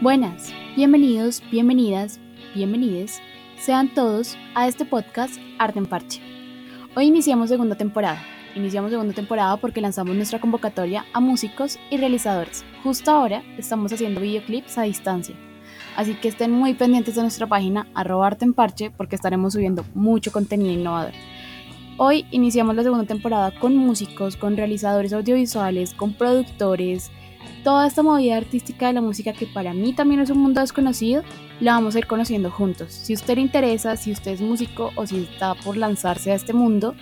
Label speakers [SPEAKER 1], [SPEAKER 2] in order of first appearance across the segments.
[SPEAKER 1] Buenas, bienvenidos, bienvenidas, bienvenides, sean todos a este podcast Arte en Parche. Hoy iniciamos segunda temporada. Iniciamos segunda temporada porque lanzamos nuestra convocatoria a músicos y realizadores. Justo ahora estamos haciendo videoclips a distancia. Así que estén muy pendientes de nuestra página arroba arte en parche porque estaremos subiendo mucho contenido innovador. Hoy iniciamos la segunda temporada con músicos, con realizadores audiovisuales, con productores, toda esta movida artística de la música que para mí también es un mundo desconocido, la vamos a ir conociendo juntos. Si usted le interesa, si usted es músico o si está por lanzarse a este mundo,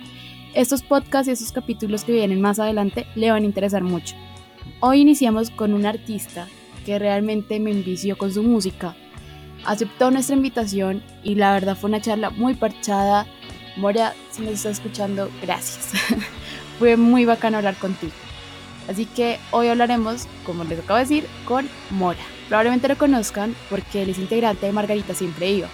[SPEAKER 1] estos podcasts y estos capítulos que vienen más adelante le van a interesar mucho. Hoy iniciamos con un artista que realmente me envició con su música. Aceptó nuestra invitación y la verdad fue una charla muy parchada. Moria, si nos está escuchando, gracias. fue muy bacano hablar contigo. Así que hoy hablaremos, como les acabo de decir, con Mora. Probablemente lo conozcan porque él es integrante de Margarita Siempre Iba.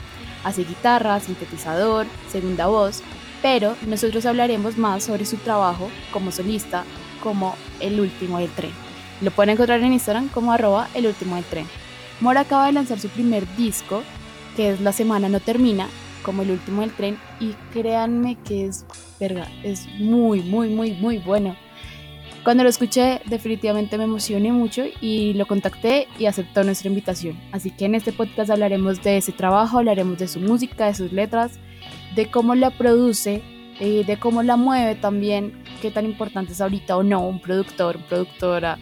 [SPEAKER 1] Hace guitarra, sintetizador, segunda voz, pero nosotros hablaremos más sobre su trabajo como solista, como El Último del Tren. Lo pueden encontrar en Instagram como arroba El Último del Tren. Mora acaba de lanzar su primer disco, que es La Semana No Termina, como El Último del Tren, y créanme que es, verga, es muy, muy, muy, muy bueno. Cuando lo escuché, definitivamente me emocioné mucho y lo contacté y aceptó nuestra invitación. Así que en este podcast hablaremos de ese trabajo, hablaremos de su música, de sus letras, de cómo la produce, de cómo la mueve también, qué tan importante es ahorita o no un productor, productora,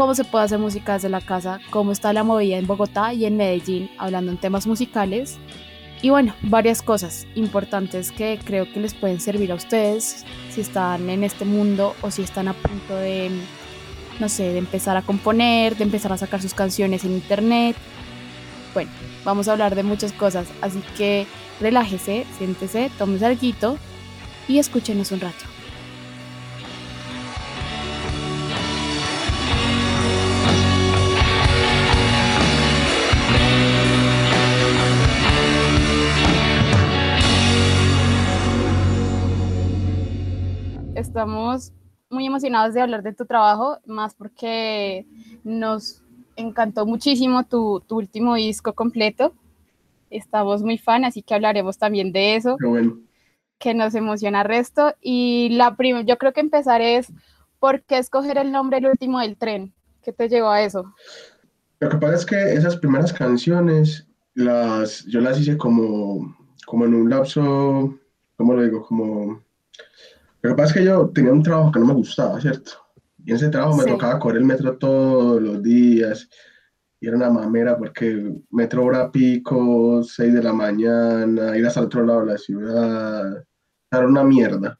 [SPEAKER 1] cómo se puede hacer música desde la casa, cómo está la movida en Bogotá y en Medellín, hablando en temas musicales y bueno, varias cosas importantes que creo que les pueden servir a ustedes si están en este mundo o si están a punto de, no sé, de empezar a componer, de empezar a sacar sus canciones en internet. Bueno, vamos a hablar de muchas cosas, así que relájese, siéntese, tómese algo y escúchenos un rato. Estamos muy emocionados de hablar de tu trabajo, más porque nos encantó muchísimo tu, tu último disco completo. Estamos muy fan, así que hablaremos también de eso. Que nos emociona resto. Y la yo creo que empezar es, ¿por qué escoger el nombre El último del tren? ¿Qué te llevó a eso?
[SPEAKER 2] Lo que pasa es que esas primeras canciones, las, yo las hice como, como en un lapso, ¿cómo lo digo? Como lo que pasa es que yo tenía un trabajo que no me gustaba, ¿cierto? Y en ese trabajo me tocaba correr el metro todos los días. Y era una mamera porque metro hora pico, 6 de la mañana, ir hasta el otro lado de la ciudad. Era una mierda.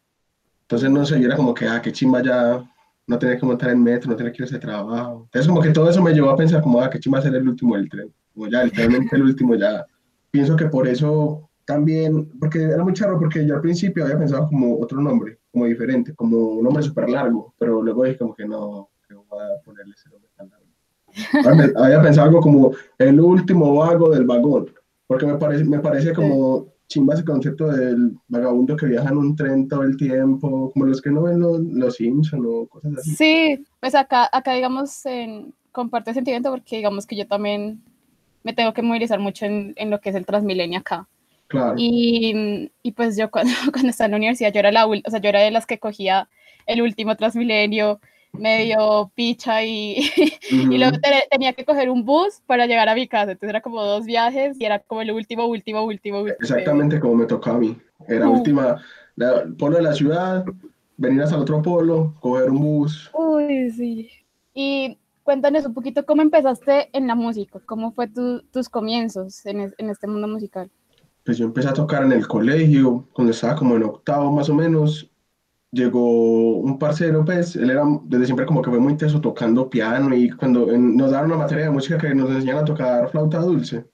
[SPEAKER 2] Entonces, no sé, yo era como que, ah, qué chimba ya no tener que montar el metro, no tener que ir a ese trabajo. Entonces, como que todo eso me llevó a pensar como, ah, qué chimba ser el último del tren. Como ya, literalmente el último ya. Pienso que por eso también, porque era muy charro, porque yo al principio había pensado como otro nombre, como diferente, como un nombre súper largo, pero luego dije como que no, que voy a ponerle ese nombre tan largo. había pensado algo como el último vago del vagón, porque me parece, me parece como chimba ese concepto del vagabundo que viaja en un tren todo el tiempo, como los que no ven los, los Simpsons o cosas así.
[SPEAKER 1] Sí, pues acá, acá digamos, en, comparte sentimiento porque digamos que yo también me tengo que movilizar mucho en, en lo que es el Transmilenio acá. Y, y, pues yo cuando, cuando estaba en la universidad, yo era, la, o sea, yo era de las que cogía el último Transmilenio, medio picha y, y luego tenía que coger un bus para llegar a mi casa. Entonces era como dos viajes y era como el último, último, último.
[SPEAKER 2] Exactamente como me tocaba a mí. Era última, la, polo de la ciudad, venir hasta el otro polo, coger un bus.
[SPEAKER 1] Uy, sí. Y cuéntanos un poquito cómo empezaste en la música, cómo fue tu, tus comienzos en, en este mundo musical
[SPEAKER 2] pues yo empecé a tocar en el colegio, cuando estaba como en octavo más o menos, llegó un parcero, pues, él era desde siempre como que fue muy intenso tocando piano y cuando nos daban una materia de música que nos enseñaban a tocar flauta dulce.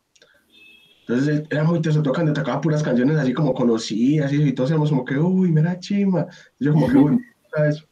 [SPEAKER 2] Entonces era muy intenso tocando, tocaba puras canciones así como conocidas y, y todos éramos como que, uy, mira chima. Y yo como que, uy, eso.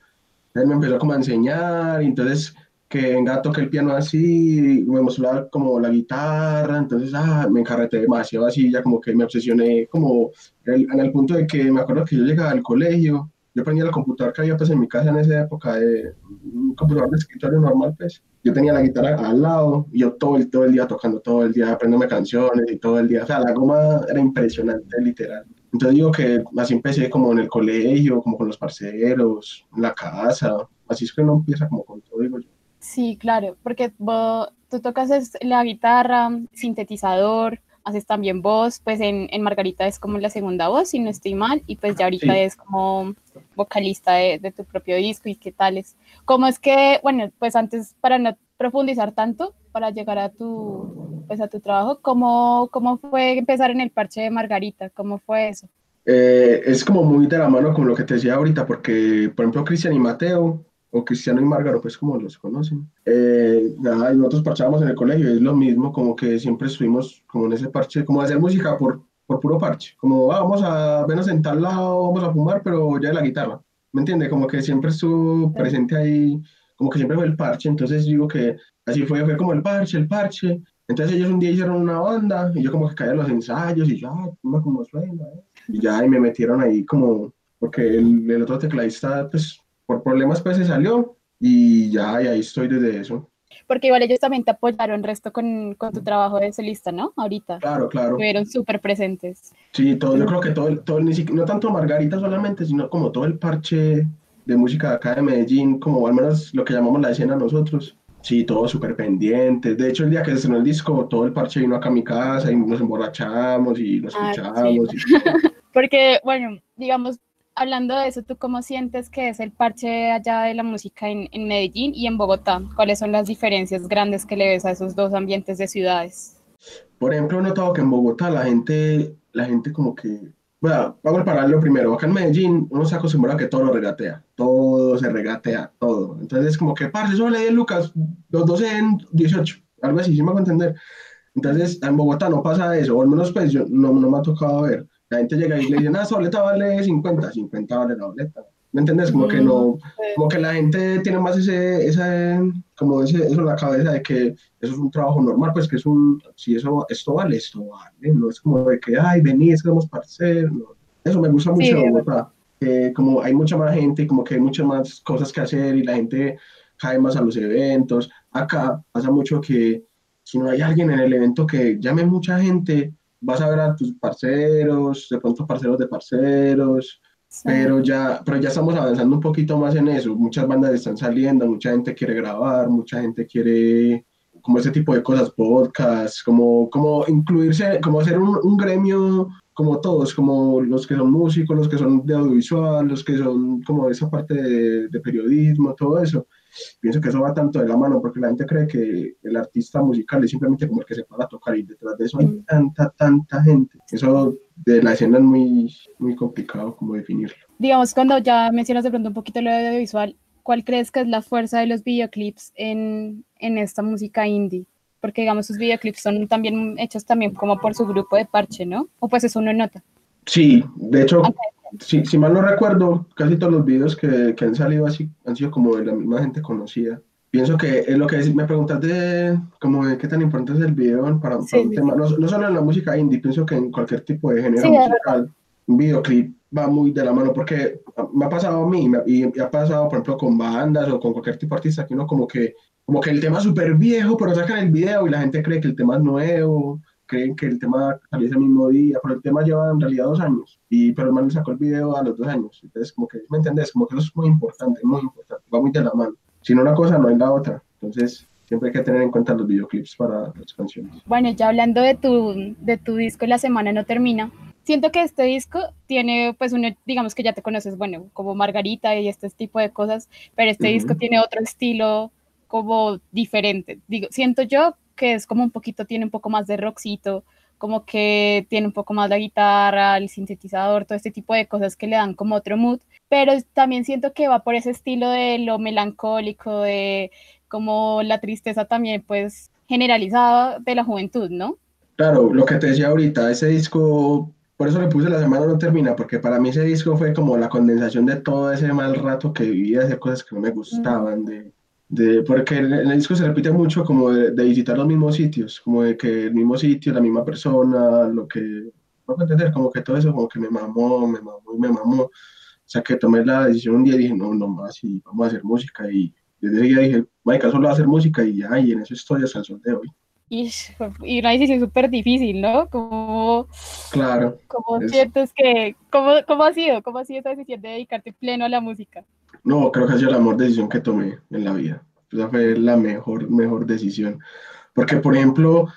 [SPEAKER 2] Él me empezó como a enseñar y entonces que venga, toque el piano así, me mostró como la guitarra, entonces, ah, me encarreté demasiado así, ya como que me obsesioné, como en el punto de que me acuerdo que yo llegaba al colegio, yo prendía el computador que había pues en mi casa en esa época, de un computador de escritorio normal, pues, yo tenía la guitarra al lado, y yo todo el, todo el día tocando, todo el día aprendiéndome canciones y todo el día, o sea, la goma era impresionante, literal. Entonces digo que así empecé como en el colegio, como con los parceros, en la casa, así es que uno empieza como con todo, digo yo.
[SPEAKER 1] Sí, claro, porque vos, tú tocas la guitarra, sintetizador, haces también voz, pues en, en, Margarita es como la segunda voz, si no estoy mal, y pues ya ahorita es como vocalista de, de, tu propio disco y qué tal es. ¿Cómo es que, bueno, pues antes, para no profundizar tanto, para llegar a tu, pues a tu trabajo, ¿cómo, cómo fue empezar en el parche de Margarita? ¿Cómo fue eso?
[SPEAKER 2] Eh, es como muy de la mano con lo que te decía ahorita, porque, por ejemplo, Cristian y Mateo o Cristiano y Márgaro, pues como los conocen. Eh, nada, y nosotros parchábamos en el colegio, es lo mismo, como que siempre estuvimos como en ese parche, como hacer música por, por puro parche, como ah, vamos a vernos en tal lado, vamos a fumar, pero ya de la guitarra, ¿me entiende? Como que siempre estuvo presente ahí, como que siempre fue el parche, entonces digo que así fue, fue como el parche, el parche, entonces ellos un día hicieron una banda y yo como que caía en los ensayos y ya, como suena, ¿eh? y ya y me metieron ahí como, porque el, el otro tecladista pues por problemas pues se salió y ya, y ahí estoy desde eso.
[SPEAKER 1] Porque igual ellos también te apoyaron resto con, con tu trabajo de solista, ¿no? Ahorita.
[SPEAKER 2] Claro, claro.
[SPEAKER 1] Estuvieron súper presentes.
[SPEAKER 2] Sí, todo, yo creo que todo, todo no tanto Margarita solamente, sino como todo el parche de música acá de Medellín, como al menos lo que llamamos la escena nosotros. Sí, todos súper pendientes. De hecho, el día que se estrenó el disco, todo el parche vino acá a mi casa y nos emborrachamos y nos ah, escuchamos.
[SPEAKER 1] Porque, bueno, digamos, hablando de eso, ¿tú cómo sientes que es el parche allá de la música en, en, Medellín y en Bogotá? ¿Cuáles son las diferencias grandes que le ves a esos dos ambientes de ciudades?
[SPEAKER 2] Por ejemplo, he notado que en Bogotá la gente, la gente como que, bueno, vamos a pararlo primero. Acá en Medellín uno se acostumbra a que todo lo regatea, todo se regatea, todo. Entonces, como que, parce, solo le 10 lucas, los 12 en 18, algo así, si me hago entender. Entonces, en Bogotá no pasa eso, o al menos pues yo, no, no me ha tocado ver la gente llega y le dice, esa boleta vale 50, 50 vale la boleta. ¿Me entiendes? Como que no, como que la gente tiene más ese, ese, como ese, eso en la cabeza de que eso es un trabajo normal, pues que es un, si eso, esto vale, esto vale, no es como de que, ay, vení, es que vamos parcer, no. Eso me gusta mucho que como hay mucha más gente, como que hay muchas más cosas que hacer y la gente cae más a los eventos. Acá pasa mucho que si no hay alguien en el evento que llame mucha gente, vas a ver a tus parceros, de pronto parceros de parceros, pero, ya, pero ya estamos avanzando un poquito más en eso. Muchas bandas están saliendo, mucha gente quiere grabar, mucha gente quiere como ese tipo de cosas, podcasts, como, como incluirse, como hacer un, un gremio como todos, como los que son músicos, los que son de audiovisual, los que son como esa parte de, de periodismo, todo eso pienso que eso va tanto de la mano porque la gente cree que el artista musical es simplemente como el que se para tocar y detrás de eso hay mm. tanta, tanta gente. Eso de la escena es muy, muy complicado como definirlo.
[SPEAKER 1] Digamos, cuando ya mencionas de pronto un poquito lo de audiovisual, ¿cuál crees que es la fuerza de los videoclips en, en esta música indie? Porque digamos, sus videoclips son también hechos también como por su grupo de parche, ¿no? O pues eso uno nota.
[SPEAKER 2] Sí, de hecho, si, si, mal no recuerdo, casi todos los videos que, que, han salido así han sido como de la misma gente conocida. Pienso que es lo que me preguntas de como de qué tan importante es el video para, un tema, no, no, solo en la música indie, pienso que en cualquier tipo de género musical, un videoclip va muy de la mano porque me ha pasado a mí y, y ha pasado, por ejemplo, con bandas o con cualquier tipo de artista que uno como que, como que el tema es súper viejo, pero sacan el video y la gente cree que el tema es nuevo creen que el tema salió ese mismo día, pero el tema lleva en realidad dos años, y, pero el man sacó el video a los dos años. Entonces, como que, ¿me entendés? Como que eso es muy importante, muy importante, va muy de la mano. Si no una cosa, no hay la otra. Entonces, siempre hay que tener en cuenta los videoclips para las canciones.
[SPEAKER 1] Bueno, ya hablando de tu, de tu disco La Semana No Termina, siento que este disco tiene, pues uno, digamos que ya te conoces, bueno, como Margarita y este tipo de cosas, pero este disco tiene otro estilo como diferente. Digo, siento yo que es como un poquito, tiene un poco más de rockcito, como que tiene un poco más la guitarra, el sintetizador, todo este tipo de cosas que le dan como otro mood, pero también siento que va por ese estilo de lo melancólico, de como la tristeza también pues generalizada de la juventud, ¿no?
[SPEAKER 2] Claro, lo que te decía ahorita, ese disco, por eso le puse la semana no termina, porque para mí ese disco fue como la condensación de todo ese mal rato que vivía, de cosas que no me gustaban, de de, porque en el disco se repite mucho como de, visitar los mismos sitios, como de que el mismo sitio, la misma persona, lo que, no entender, como que todo eso como que me mamó, me mamó y me mamó. O sea, que tomé la decisión un día y dije, no, no más, y vamos a hacer música. Y desde ese día dije, Mike, solo va a hacer música y ya, y en eso estoy hasta el sol de hoy.
[SPEAKER 1] Y, y una decisión súper difícil, ¿no? Como,
[SPEAKER 2] claro.
[SPEAKER 1] Como sientes que, ¿cómo, ¿cómo ha sido? ¿Cómo ha sido esa decisión de dedicarte pleno a la música?
[SPEAKER 2] No, creo que ha sido la mejor decisión que tomé en la vida. Esa fue la mejor, mejor decisión. Porque, por ejemplo,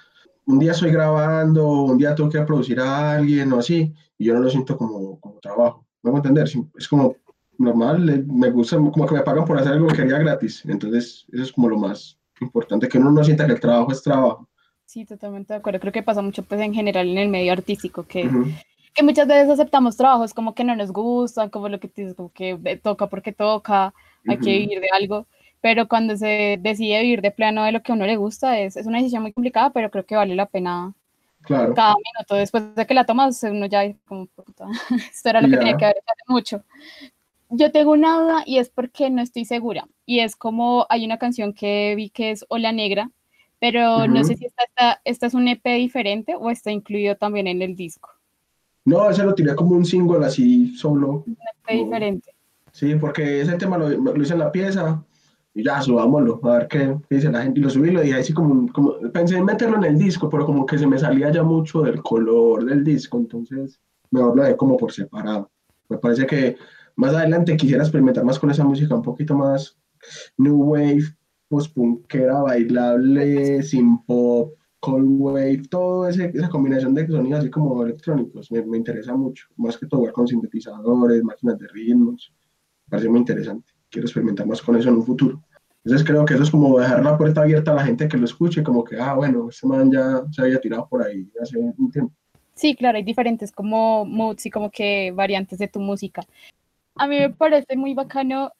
[SPEAKER 2] un día estoy grabando, un día tengo que producir a alguien o así, y yo no lo siento como, como trabajo. ¿Me a entender? Es como normal, me gusta, como que me pagan por hacer algo que haría gratis. Entonces, eso es como lo más importante, que uno no sienta que el trabajo es trabajo.
[SPEAKER 1] Sí, totalmente de acuerdo. Creo que pasa mucho pues en general en el medio artístico, que, que muchas veces aceptamos trabajos como que no nos gustan, como lo que te como que toca porque toca, hay que vivir de algo. Pero cuando se decide vivir de plano de lo que a uno le gusta, es, es una decisión muy complicada, pero creo que vale la pena
[SPEAKER 2] claro.
[SPEAKER 1] cada minuto. Después de que la tomas, uno ya como, esto era lo que tenía que haber hecho mucho. Yo tengo una duda y es porque no estoy segura. Y es como hay una canción que vi que es Ola Negra, pero no sé si esta, esta, es un EP diferente o está incluido también en el disco.
[SPEAKER 2] No, ese lo tiré como un single así solo.
[SPEAKER 1] EP diferente.
[SPEAKER 2] Sí, porque ese tema lo, lo, hice en la pieza y ya subámoslo, a ver qué, dice la gente. Y lo subí lo dije así como, como, pensé en meterlo en el disco, pero como que se me salía ya mucho del color del disco, entonces mejor lo dejé como por separado. Me parece que más adelante quisiera experimentar más con esa música un poquito más new wave, post-punkera, bailable, sin pop, cold wave, toda esa combinación de sonidos así como electrónicos, me, me, interesa mucho, más que todo con sintetizadores, máquinas de ritmos, parece muy interesante, quiero experimentar más con eso en un futuro. Entonces creo que eso es como dejar la puerta abierta a la gente que lo escuche, como que, ah, bueno, este man ya se había tirado por ahí hace un tiempo.
[SPEAKER 1] Sí, claro, hay diferentes como moods y como que variantes de tu música a mí me parece muy bacano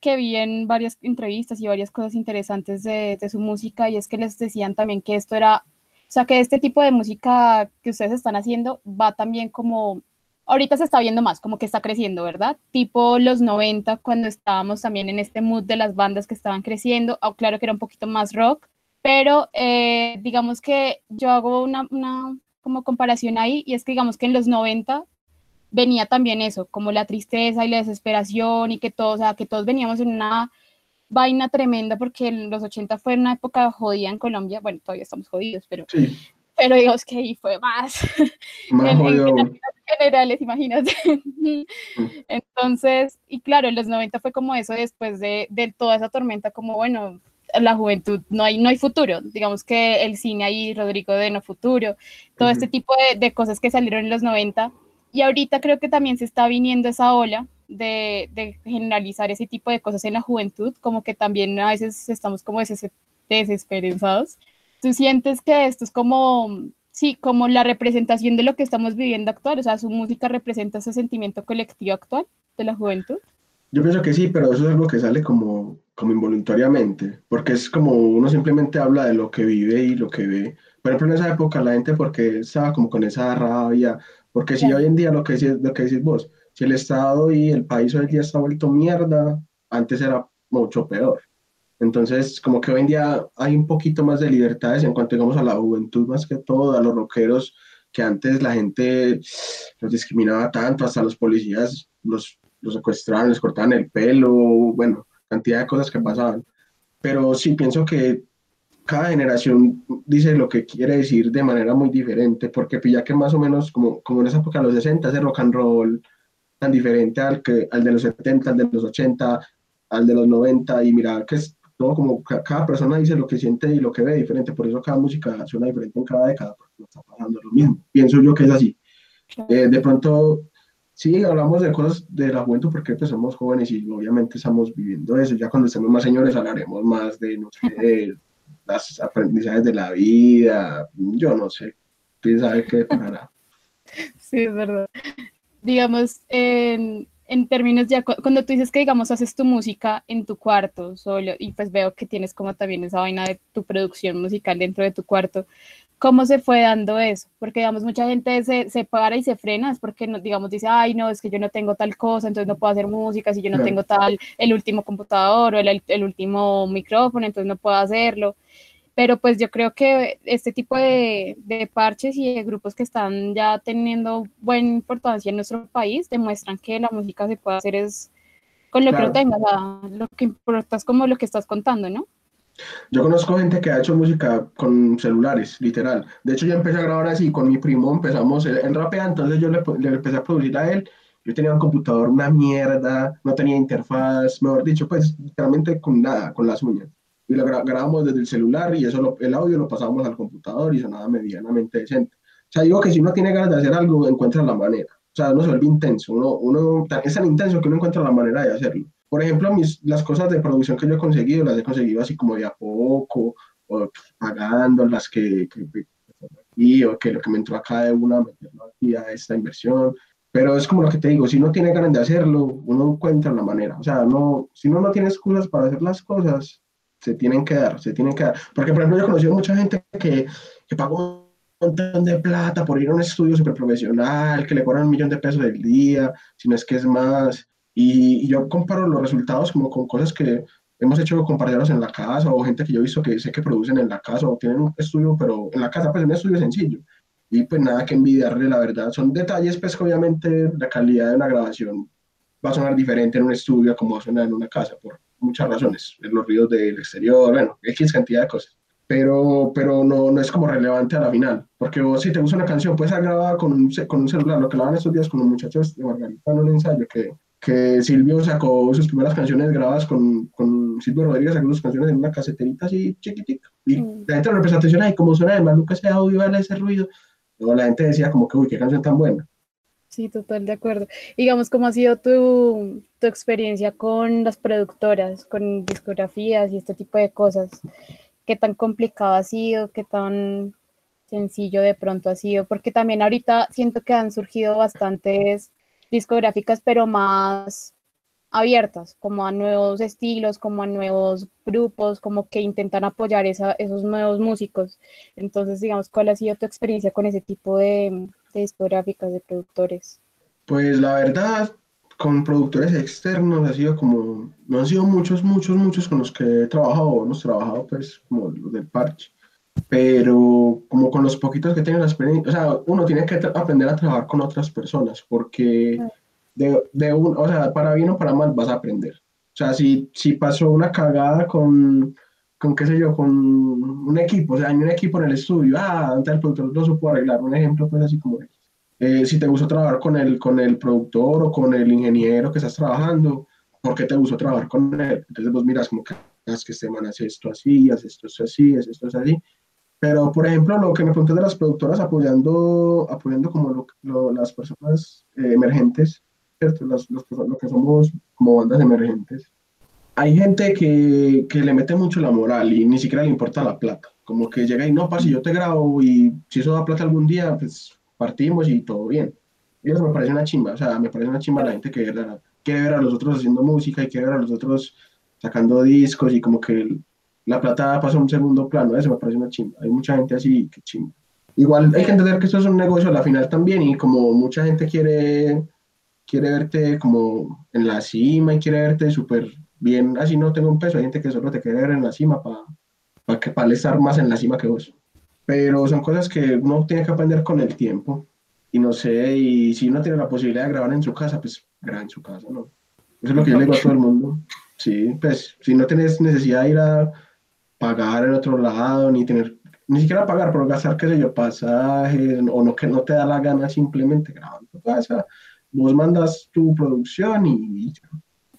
[SPEAKER 1] que vi en varias entrevistas y varias cosas interesantes de, su música y es que les decían también que esto era, o sea, que este tipo de música que ustedes están haciendo va también como, ahorita se está viendo más, como que está creciendo, ¿verdad? Tipo los 90, cuando estábamos también en este mood de las bandas que estaban creciendo, oh, claro que era un poquito más rock, pero eh, digamos que yo hago una, una como comparación ahí y es que digamos que en los 90 venía también eso, como la tristeza y la desesperación y que todos, o sea, que todos veníamos en una vaina tremenda porque en los 80 fue una época jodida en Colombia, bueno, todavía estamos jodidos, pero, pero digamos que ahí fue más,
[SPEAKER 2] más
[SPEAKER 1] en, generales, imagínate. Entonces, y claro, en los 90 fue como eso después de, de toda esa tormenta, como bueno, la juventud, no hay, no hay futuro. Digamos que el cine ahí, Rodrigo de No Futuro, todo este tipo de, de, cosas que salieron en los 90 y ahorita creo que también se está viniendo esa ola de, generalizar ese tipo de cosas en la juventud, como que también a veces estamos como desesperanzados. ¿Tú sientes que esto es como, sí, como la representación de lo que estamos viviendo actual? O sea, su música representa ese sentimiento colectivo actual de la juventud.
[SPEAKER 2] Yo pienso que sí, pero eso es algo que sale como, como involuntariamente, porque es como uno simplemente habla de lo que vive y lo que ve. Por ejemplo, en esa época la gente porque estaba como con esa rabia, porque si hoy en día lo que, decís, lo que decís vos, si el Estado y el país hoy en día está vuelto mierda, antes era mucho peor. Entonces, como que hoy en día hay un poquito más de libertades en cuanto, digamos, a la juventud más que todo, a los rockeros, que antes la gente los discriminaba tanto, hasta los policías los, los secuestraban, les cortaban el pelo, bueno, cantidad de cosas que pasaban. Pero sí pienso que cada generación dice lo que quiere decir de manera muy diferente, porque pilla que más o menos como, como en esa época, los 60, ese rock and roll tan diferente al, que, al de los 70, al de los 80, al de los 90, y mira que es todo como cada persona dice lo que siente y lo que ve diferente, por eso cada música suena diferente en cada década, porque no está pasando lo mismo. Pienso yo que es así. Eh, de pronto, sí, hablamos de cosas de la juventud porque pues somos jóvenes y obviamente estamos viviendo eso. Ya cuando estemos más señores hablaremos más de, no sé, las aprendizajes de la vida, yo no sé, quién sabe qué pasará.
[SPEAKER 1] Sí, es verdad. Digamos, en, en términos ya, cuando tú dices que, digamos, haces tu música en tu cuarto solo, y pues veo que tienes como también esa vaina de tu producción musical dentro de tu cuarto, ¿Cómo se fue dando eso? Porque, digamos, mucha gente se, se para y se frena, es porque, digamos, dice, ay, no, es que yo no tengo tal cosa, entonces no puedo hacer música, si yo no tengo tal, el último computador o el, el, último micrófono, entonces no puedo hacerlo. Pero pues yo creo que este tipo de, de parches y de grupos que están ya teniendo buena importancia en nuestro país demuestran que la música se puede hacer es con lo que no tengas, lo que importa es como lo que estás contando, ¿no?
[SPEAKER 2] Yo conozco gente que ha hecho música con celulares, literal. De hecho, yo empecé a grabar así con mi primo, empezamos en rapea, entonces yo le, le, empecé a producir a él. Yo tenía un computador, una mierda, no tenía interfaz, mejor dicho, pues literalmente con nada, con las uñas. Y lo grabamos desde el celular y eso el audio lo pasábamos al computador y sonaba medianamente decente. O sea, digo que si uno tiene ganas de hacer algo, encuentra la manera. O sea, uno se vuelve intenso, uno, uno es tan intenso que uno encuentra la manera de hacerlo por ejemplo, mis, las cosas de producción que yo he conseguido, las he conseguido así como de a poco, o pagando las que, que, y, o que lo que me entró acá de una, meterlo aquí a esta inversión. Pero es como lo que te digo, si uno tiene ganas de hacerlo, uno encuentra la manera. O sea, no, si uno no tiene excusas para hacer las cosas, se tienen que dar, se tienen que dar. Porque, por ejemplo, yo he conocido mucha gente que, que pagó un montón de plata por ir a un estudio súper profesional, que le cobran un millón de pesos del día, si no es que es más, y, yo comparo los resultados como con cosas que hemos hecho compañeros en la casa o gente que yo he visto que sé que producen en la casa o tienen un estudio, pero en la casa pues es un estudio sencillo. Y pues nada que envidiarle, la verdad. Son detalles pues que obviamente la calidad de una grabación va a sonar diferente en un estudio como va a sonar en una casa por muchas razones. Los ruidos del exterior, bueno, X cantidad de cosas. Pero, pero no, no es como relevante a la final. Porque vos si te gusta una canción, puedes ser grabada con un, con un celular, lo que lavan estos días con los muchachos de Margarita en un ensayo que que Silvio sacó sus primeras canciones grabadas con, con Silvio Rodríguez, sacó sus canciones en una caseterita así chiquitica. Y mm. la gente le prestó atención, ay, cómo suena de nunca ese audio, vale ese ruido. Luego la gente decía como que, uy, qué canción tan buena.
[SPEAKER 1] Sí, total, de acuerdo. Digamos, ¿cómo ha sido tu, tu experiencia con las productoras, con discografías y este tipo de cosas? ¿Qué tan complicado ha sido? ¿Qué tan sencillo de pronto ha sido? Porque también ahorita siento que han surgido bastantes discográficas, pero más abiertas, como a nuevos estilos, como a nuevos grupos, como que intentan apoyar esa, esos nuevos músicos. Entonces, digamos, ¿cuál ha sido tu experiencia con ese tipo de, discográficas, de productores?
[SPEAKER 2] Pues la verdad, con productores externos ha sido como, no han sido muchos, muchos, muchos con los que he trabajado, hemos trabajado pues como los del parche, pero como con los poquitos que tienen la experiencia, o sea, uno tiene que aprender a trabajar con otras personas, porque de, de un, o sea, para bien o para mal vas a aprender. O sea, si, si pasó una cagada con, con, qué sé yo, con un equipo, o sea, hay un equipo en el estudio, ah, antes el productor lo supo arreglar, un ejemplo pues así como eh, si te gustó trabajar con el, con el productor o con el ingeniero que estás trabajando, ¿por qué te gustó trabajar con él? Entonces vos miras como que, ah, es que este man hace esto así, hace esto así, hace esto así, pero, por ejemplo, lo que me pregunté de las productoras apoyando, apoyando como lo, las personas eh, emergentes, ¿cierto? Las, los, lo que somos como bandas emergentes. Hay gente que, que, le mete mucho la moral y ni siquiera le importa la plata. Como que llega y no, pasa, si yo te grabo y si eso da plata algún día, pues partimos y todo bien. Y eso me parece una chimba, o sea, me parece una chimba la gente que quiere ver a los otros haciendo música y quiere ver a los otros sacando discos y como que la plata pasa a un segundo plano, eso me parece una chimba. Hay mucha gente así, que chimba. Igual hay que entender que esto es un negocio a la final también y como mucha gente quiere, quiere verte como en la cima y quiere verte súper bien, así no tengo un peso, hay gente que solo te quiere ver en la cima para para que estar más en la cima que vos. Pero son cosas que uno tiene que aprender con el tiempo y no sé, y si uno tiene la posibilidad de grabar en su casa, pues graba en su casa, ¿no? Eso es lo que yo le digo a todo el mundo. Sí, pues si no tienes necesidad de ir a pagar en otro lado, ni tener, ni siquiera pagar, pero gastar, qué sé yo, pasajes, o no que no te da la gana simplemente grabando casa, vos mandas tu producción y,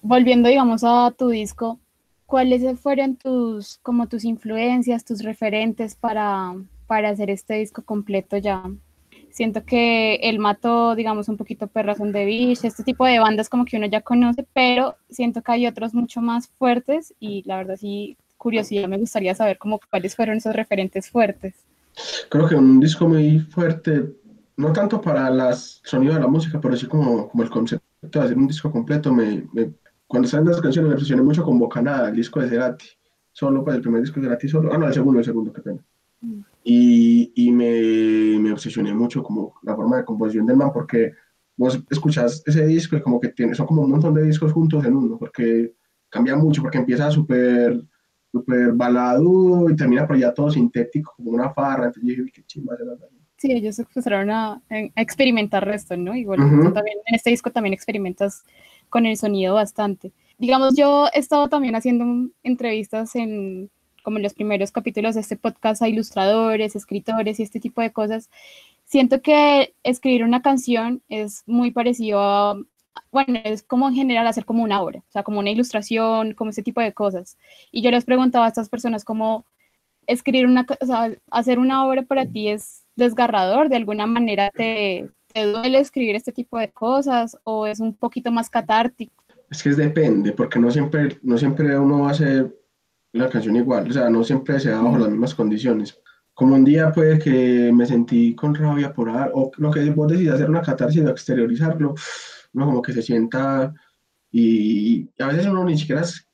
[SPEAKER 1] Volviendo, digamos, a tu disco, ¿cuáles fueron tus, como tus influencias, tus referentes para, para hacer este disco completo ya? Siento que el mató, digamos, un poquito Perrazón de Beach, este tipo de bandas como que uno ya conoce, pero siento que hay otros mucho más fuertes y la verdad sí curiosidad, me gustaría saber cómo, cuáles fueron esos referentes fuertes.
[SPEAKER 2] Creo que un disco muy fuerte, no tanto para el sonido de la música, pero sí como, como el concepto de hacer un disco completo. Me, cuando salen las canciones me impresioné mucho con Bocanada, el disco de Cerati. Solo para pues, el primer disco de Cerati, solo. Ah, no, el segundo, el segundo, qué pena. y, y me, me, obsesioné mucho como la forma de composición del man, porque vos escuchás ese disco y como que tiene, son como un montón de discos juntos en uno, porque cambia mucho, porque empieza súper super balado y termina por ya todo sintético, como una farra, entonces yo dije, qué chimba
[SPEAKER 1] Sí, ellos empezaron a, a experimentar esto, ¿no? Igual también en este disco también experimentas con el sonido bastante. Digamos, yo he estado también haciendo entrevistas en como en los primeros capítulos de este podcast a ilustradores, escritores y este tipo de cosas. Siento que escribir una canción es muy parecido a, bueno, es como en general hacer como una obra, o sea, como una ilustración, como ese tipo de cosas. Y yo les preguntaba a estas personas cómo escribir una, o sea, hacer una obra para ti es desgarrador, de alguna manera te, te duele escribir este tipo de cosas o es un poquito más catártico.
[SPEAKER 2] Es que es depende, porque no siempre, no siempre uno va a hacer la canción igual, o sea, no siempre se da bajo las mismas condiciones. Como un día puede que me sentí con rabia por algo, o lo que vos decís, hacer una catarsis o exteriorizarlo, uno como que se sienta y, a veces uno ni siquiera es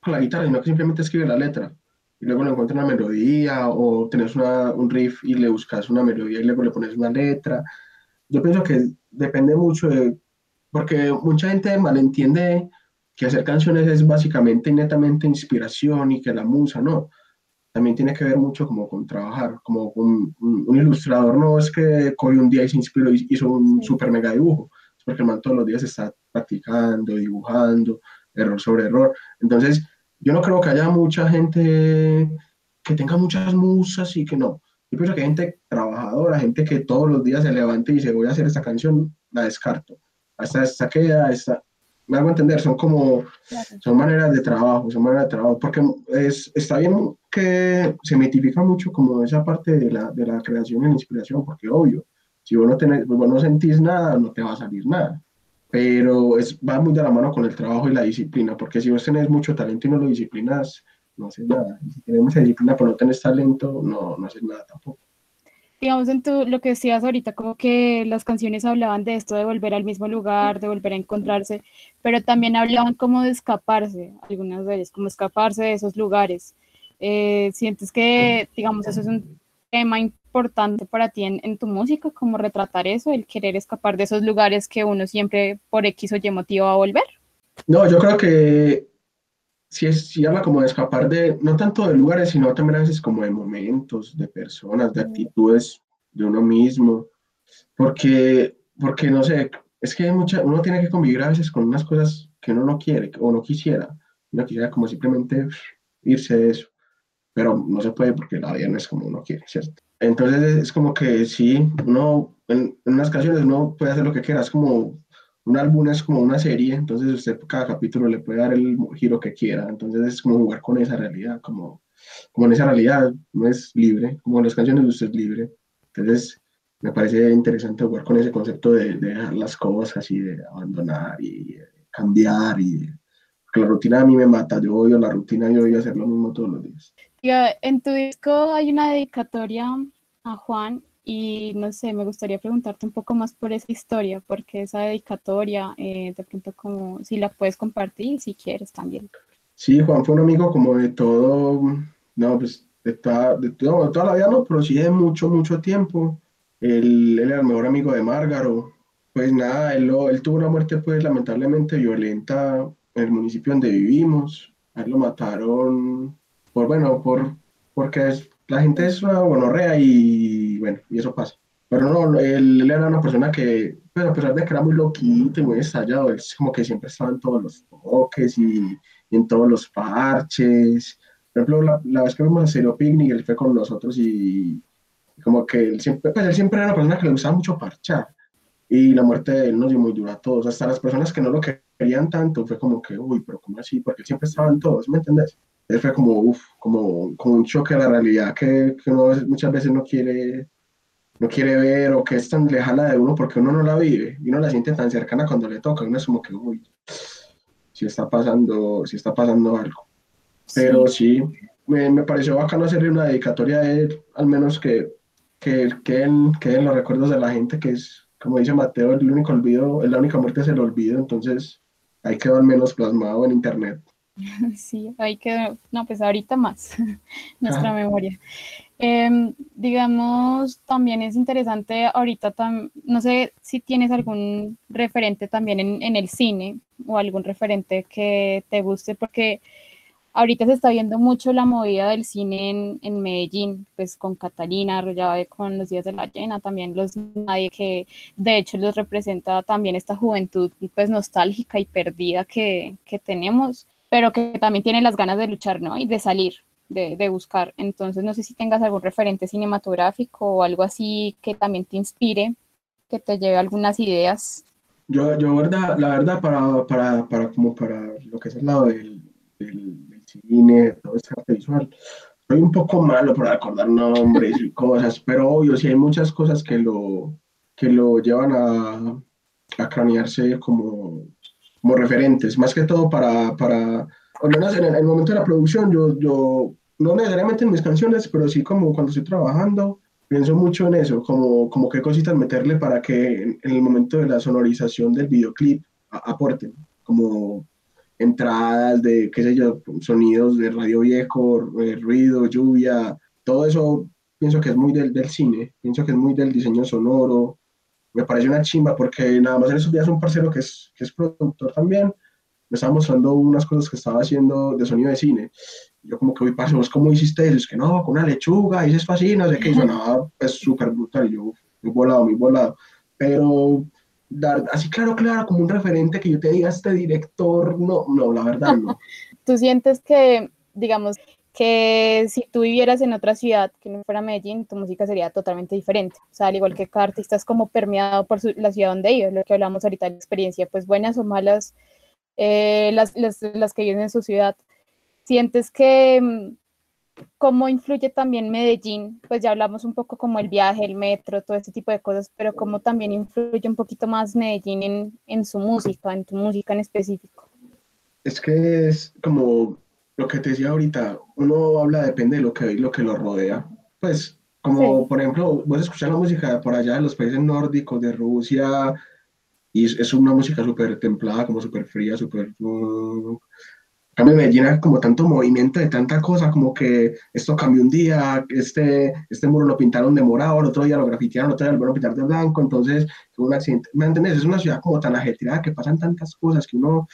[SPEAKER 2] con la guitarra, sino que simplemente escribe la letra y luego le encuentra una melodía o tenés una, un riff y le buscas una melodía y luego le pones una letra. Yo pienso que depende mucho de, porque mucha gente malentiende que hacer canciones es básicamente y netamente inspiración y que la musa, no. También tiene que ver mucho como con trabajar, como un, un, ilustrador no es que cogió un día y se inspiró y hizo un super mega dibujo, porque el man todos los días está practicando, dibujando, error sobre error. Entonces, yo no creo que haya mucha gente que tenga muchas musas y que no. Yo pienso que hay gente trabajadora, gente que todos los días se levanta y dice, voy a hacer esta canción, la descarto. Hasta esta queda, esta, me hago entender, son como, son maneras de trabajo, son maneras de trabajo, porque es, está bien que se mitifica mucho como esa parte de la, de la creación y la inspiración, porque obvio, si vos no, tenés, vos no sentís nada, no te va a salir nada, pero es, va muy de la mano con el trabajo y la disciplina, porque si vos tenés mucho talento y no lo disciplinas, no haces nada, y si tienes mucha disciplina pero no tenés talento, no, no haces nada tampoco.
[SPEAKER 1] Digamos, en tu, lo que decías ahorita, como que las canciones hablaban de esto, de volver al mismo lugar, de volver a encontrarse, pero también hablaban como de escaparse, algunas veces, como escaparse de esos lugares. Eh, ¿Sientes que, digamos, eso es un tema importante para ti en, tu música, como retratar eso, el querer escapar de esos lugares que uno siempre por X o Y motivo va a volver?
[SPEAKER 2] No, yo creo que si es, si habla como de escapar de, no tanto de lugares, sino también a veces como de momentos, de personas, de actitudes de uno mismo, porque, porque no sé, es que mucha, uno tiene que convivir a veces con unas cosas que uno no quiere o no quisiera, uno quisiera como simplemente irse de eso, pero no se puede porque la vida no es como uno quiere, ¿cierto? Entonces es como que sí, uno en, en unas canciones uno puede hacer lo que quiera, es como un álbum es como una serie, entonces usted cada capítulo le puede dar el giro que quiera, entonces es como jugar con esa realidad, como, como en esa realidad no es libre, como en las canciones usted es libre, entonces me parece interesante jugar con ese concepto de, dejar las cosas y de abandonar y cambiar y la rutina a mí me mata, yo odio la rutina, yo odio hacer lo mismo todos los días.
[SPEAKER 1] En tu disco hay una dedicatoria a Juan y no sé, me gustaría preguntarte un poco más por esa historia, porque esa dedicatoria, eh, de pronto como si la puedes compartir, si quieres también.
[SPEAKER 2] Sí, Juan fue un amigo como de todo, no, pues de toda, la vida no, pero sí de mucho, mucho tiempo. Él, era el mejor amigo de Márgaro. Pues nada, él, él tuvo una muerte pues lamentablemente violenta en el municipio donde vivimos. A él lo mataron por, bueno, por, porque la gente es una gonorrea y bueno, y eso pasa. Pero no, él, era una persona que, pues a pesar de que era muy loquito y muy estallado, es como que siempre estaba en todos los toques y, en todos los parches. Por ejemplo, la, la vez que fuimos a Serio Picnic, él fue con nosotros y, como que él siempre, pues él siempre era una persona que le gustaba mucho parchar. Y la muerte de él nos dio muy dura a todos, hasta las personas que no lo querían tanto, fue como que, uy, pero ¿cómo así? Porque él siempre estaba en todos, ¿me entendés? Fue como, uff, como, como un choque a la realidad que, que uno muchas veces no quiere no quiere ver o que es tan lejana de uno porque uno no la vive y uno la siente tan cercana cuando le toca, uno es como que, uy, si está pasando, si está pasando algo. Pero sí, me, me, pareció bacano hacerle una dedicatoria a él, al menos que, que queden, queden los recuerdos de la gente, que es, como dice Mateo, el único olvido, la única muerte es el olvido, entonces ahí quedó al menos plasmado en internet.
[SPEAKER 1] Sí, ahí quedó, no, pues ahorita más, nuestra memoria. Em, digamos, también es interesante ahorita, no sé si tienes algún referente también en, en, el cine o algún referente que te guste, porque ahorita se está viendo mucho la movida del cine en, en Medellín, pues con Catalina Arroyave, con los Días de la Llena, también los Nadie, que de hecho los representa también esta juventud pues nostálgica y perdida que, que tenemos, pero que también tiene las ganas de luchar, ¿no? Y de salir de, buscar. Entonces, no sé si tengas algún referente cinematográfico o algo así que también te inspire, que te lleve algunas ideas.
[SPEAKER 2] Yo, yo verdad, la verdad, para, para, para, como para lo que es el lado del, del, cine, todo este arte visual, soy un poco malo para acordar nombres y cosas, pero obvio, sí hay muchas cosas que lo, que lo llevan a, a cranearse como, como referentes, más que todo para, para al menos en el, momento de la producción, yo, yo no necesariamente en mis canciones, pero sí como cuando estoy trabajando, pienso mucho en eso, como, como qué cositas meterle para que en, el momento de la sonorización del videoclip aporten, como entradas de, qué sé yo, sonidos de radio viejo, eh, ruido, lluvia, todo eso pienso que es muy del, del, cine, pienso que es muy del diseño sonoro, me parece una chimba porque nada más en esos días un parcero que es, que es productor también, me estaba mostrando unas cosas que estaba haciendo de sonido de cine. Yo como que, voy parce, vos cómo hiciste eso, es que no, con una lechuga, y es así, no sé qué, y sonaba pues súper brutal, y yo, muy volado, muy volado, pero dar, así claro, claro, como un referente que yo te diga, este director, no, no, la verdad no.
[SPEAKER 1] ¿Tú sientes que, digamos, que si tú vivieras en otra ciudad que no fuera Medellín, tu música sería totalmente diferente. O sea, al igual que cada artista es como permeado por la ciudad donde vive, lo que hablamos ahorita la experiencia, pues buenas o malas, eh, las, las, las, que viven en su ciudad sientes que mm, cómo influye también Medellín, pues ya hablamos un poco como el viaje, el metro, todo ese tipo de cosas, pero cómo también influye un poquito más Medellín en, en su música, en tu música en específico.
[SPEAKER 2] Es que es como lo que te decía ahorita, uno habla, depende de lo que lo que lo rodea. Pues, como por ejemplo, vos escuchas la música por allá de los países nórdicos, de Rusia, y es, una música súper templada, como súper fría, súper... Uh, cambio, Medellín hay como tanto movimiento de tanta cosa, como que esto cambió un día, este, este muro lo pintaron de morado, el otro día lo grafitearon, el otro día lo volvieron a pintar de blanco, entonces fue un accidente. ¿Me entiendes? Es una ciudad como tan ajetreada que pasan tantas cosas que uno,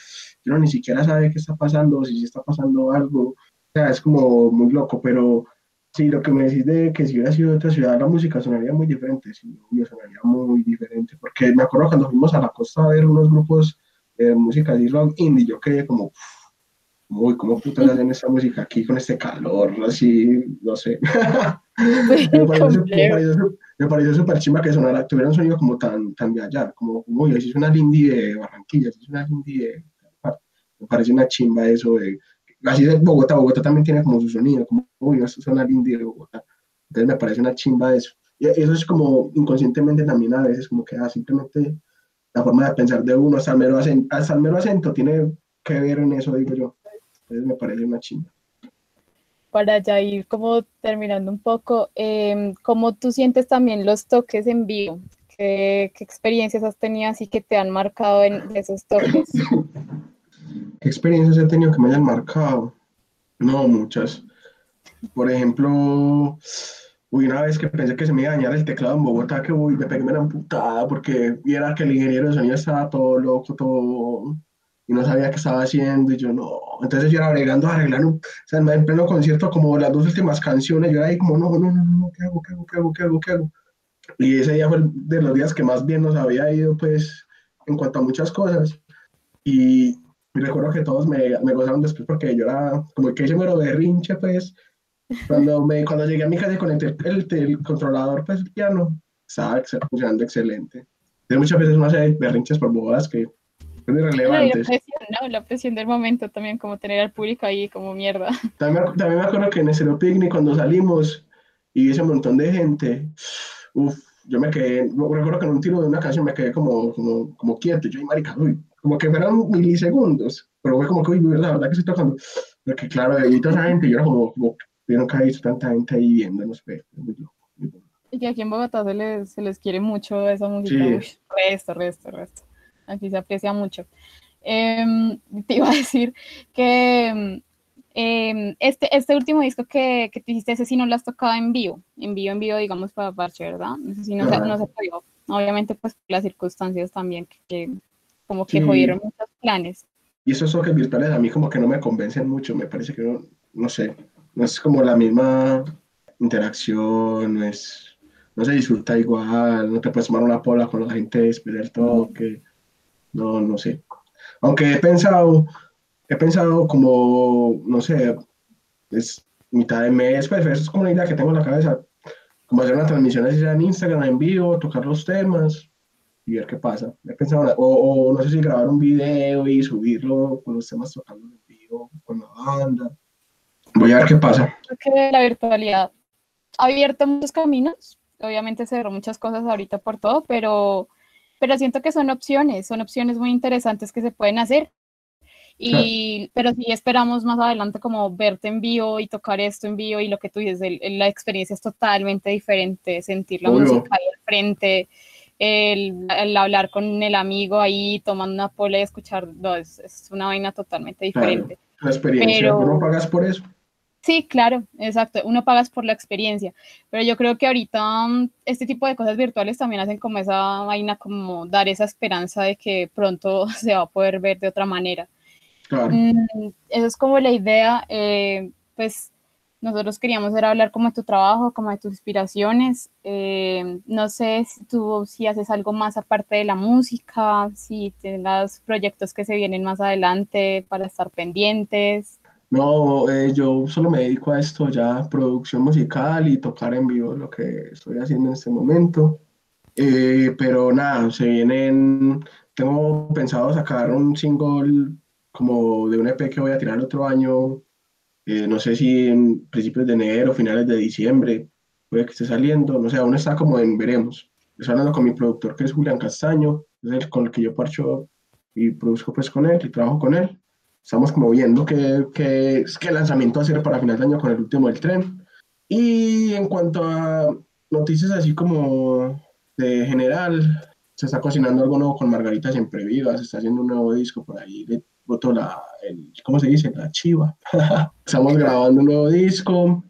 [SPEAKER 2] uno ni siquiera sabe qué está pasando, si está pasando algo. O sea, es como muy loco, pero sí, lo que me decís de que si hubiera sido de otra ciudad, la música sonaría muy diferente, sí, sonaría muy diferente, porque me acuerdo cuando fuimos a la costa a ver unos grupos de música de rock indie, yo quedé como uy, ¿cómo putas hacen esta música aquí con este calor? Así, no sé. me pareció súper chima que sonara, tuviera un sonido como tan, tan de allá, como, uy, así es una lindy de Barranquilla, así es una lindy de... Me parece una chimba eso de... Así es Bogotá, Bogotá también tiene como su sonido, como, uy, esto suena lindy de Bogotá. Entonces me parece una chimba eso. Y eso es como inconscientemente también a veces como que ah, simplemente la forma de pensar de uno, hasta el mero acento, hasta el mero acento tiene que ver en eso, digo yo me parece una chimba.
[SPEAKER 1] Para ya ir como terminando un poco, eh, ¿cómo tú sientes también los toques en vivo? ¿Qué, ¿Qué, experiencias has tenido así que te han marcado en esos toques?
[SPEAKER 2] ¿Qué experiencias he tenido que me hayan marcado? No, muchas. Por ejemplo, Uy, una vez que pensé que se me iba a dañar el teclado en Bogotá, que uy, me pegué una amputada porque viera que el ingeniero de sonido estaba todo loco, todo y no sabía qué estaba haciendo y yo no. Entonces yo era bregando a arreglar, un, o sea, en pleno concierto, como las dos últimas canciones, yo era ahí como, no, no, no, no, ¿qué hago, qué hago, qué hago, qué hago, qué hago? Y ese día fue de los días que más bien nos había ido, pues, en cuanto a muchas cosas. Y, recuerdo que todos me, me, gozaron después porque yo era como que ese mero berrinche, pues, cuando, me, cuando llegué a mi casa y conecté el, el, controlador, pues, el piano, estaba funcionando excelente. De muchas veces uno hace berrinches por bodas que
[SPEAKER 1] la presión, ¿no? La presión del momento también, como tener al público ahí como mierda.
[SPEAKER 2] También, también me acuerdo que en el Picnic cuando salimos y ese montón de gente, uff, yo me quedé, recuerdo que en un tiro de una canción me quedé como, como, como quieto, yo y marica, uy, como que fueron milisegundos, pero fue como que, uy, la verdad que estoy tocando, porque claro, de toda esa gente, y yo era como, como, vieron que hay tanta gente ahí viéndonos, fue muy loco.
[SPEAKER 1] Y que aquí en Bogotá se les, se les quiere mucho esa música, sí. resto, resto, resto aquí se aprecia mucho. Em, te iba a decir que, Em, este, este último disco que, que te hiciste, ese sí no lo has tocado en vivo, en vivo, en vivo, digamos, para Parche, ¿verdad? No sé si no, se, no se. Obviamente, pues las circunstancias también, que, como que jodieron muchos planes.
[SPEAKER 2] Y esos toques virtuales a mí como que no me convencen mucho, me parece que no, no sé, no es como la misma interacción, no es, no se disfruta igual, no te puedes tomar una pola con la gente, esperar el toque, no, no sé. Aunque he pensado, he pensado como, no sé, es mitad de mes, pues eso es como una idea que tengo en la cabeza, como hacer una transmisión así en Instagram en vivo, tocar los temas y ver qué pasa. He pensado, o, no sé si grabar un video y subirlo con los temas tocando en vivo con la banda. Voy a ver qué pasa.
[SPEAKER 1] Creo que la virtualidad ha abierto muchos caminos. Obviamente cerró muchas cosas ahorita por todo, pero, pero siento que son opciones, son opciones muy interesantes que se pueden hacer. Y, Pero sí esperamos más adelante como verte en vivo y tocar esto en vivo y lo que tú dices, la experiencia es totalmente diferente, sentir la música ahí al frente, el, hablar con el amigo ahí tomando una pola y escuchar, no, es, es una vaina totalmente diferente.
[SPEAKER 2] la experiencia, pero, ¿no pagas por eso?
[SPEAKER 1] Sí, claro, exacto, uno pagas por la experiencia, pero yo creo que ahorita mm, este tipo de cosas virtuales también hacen como esa vaina, como dar esa esperanza de que pronto se va a poder ver de otra manera. Mm, eso es como la idea, eh, pues nosotros queríamos era hablar como de tu trabajo, como de tus inspiraciones. Eh, no sé si tú si haces algo más aparte de la música, si tengas proyectos que se vienen más adelante para estar pendientes.
[SPEAKER 2] No, eh, yo solo me dedico a esto ya, producción musical y tocar en vivo, lo que estoy haciendo en este momento. pero nada, se vienen, tengo pensado sacar un single como de un EP que voy a tirar otro año, eh, no sé si en principios de enero, finales de diciembre, puede que esté saliendo, no sé, aún está como en veremos. Estoy hablando con mi productor que es Julián Castaño, es el con el que yo parcho y produzco pues con él y trabajo con él. Estamos como viendo qué, qué, qué lanzamiento hacer para final de año con el último del tren. Y en cuanto a noticias así como de general, se está cocinando algo nuevo con Margarita Siempre Viva, se está haciendo un nuevo disco por ahí de voto la, el, ¿cómo se dice? La chiva. Estamos grabando un nuevo disco.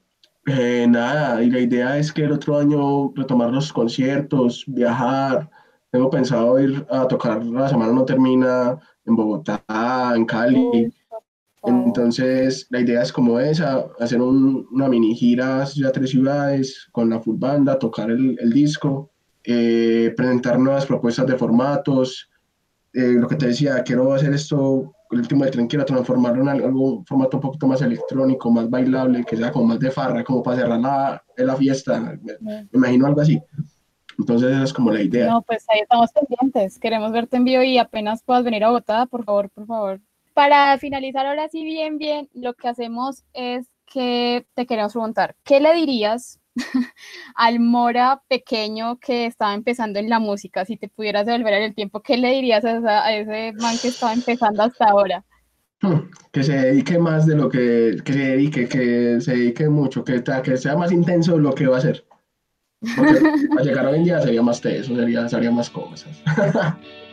[SPEAKER 2] Eh, nada, y la idea es que el otro año retomar los conciertos, viajar. Tengo pensado ir a tocar La Semana No Termina en Bogotá, en Cali. Entonces, la idea es como esa, hacer una mini gira a tres ciudades con la full banda, tocar el, el disco, eh, presentar nuevas propuestas de formatos. Eh, lo que te decía, quiero hacer esto el último de tren quiero transformarlo en algún formato un poquito más electrónico, más bailable, que sea como más de farra, como para cerrar la, la fiesta, me, imagino algo así. Entonces esa es como la idea.
[SPEAKER 1] No, pues ahí estamos pendientes, queremos verte en vivo y apenas puedas venir a Bogotá, por favor, por favor. Para finalizar ahora sí bien, bien, lo que hacemos es que te queremos preguntar, ¿qué le dirías al Mora pequeño que estaba empezando en la música, si te pudieras devolver en el tiempo, ¿qué le dirías a, ese man que estaba empezando hasta ahora?
[SPEAKER 2] Hmm, que se dedique más de lo que, que se dedique, que se dedique mucho, que, que sea más intenso lo que va a hacer. Porque para llegar hoy en día sería más teso, sería, sería más cosas.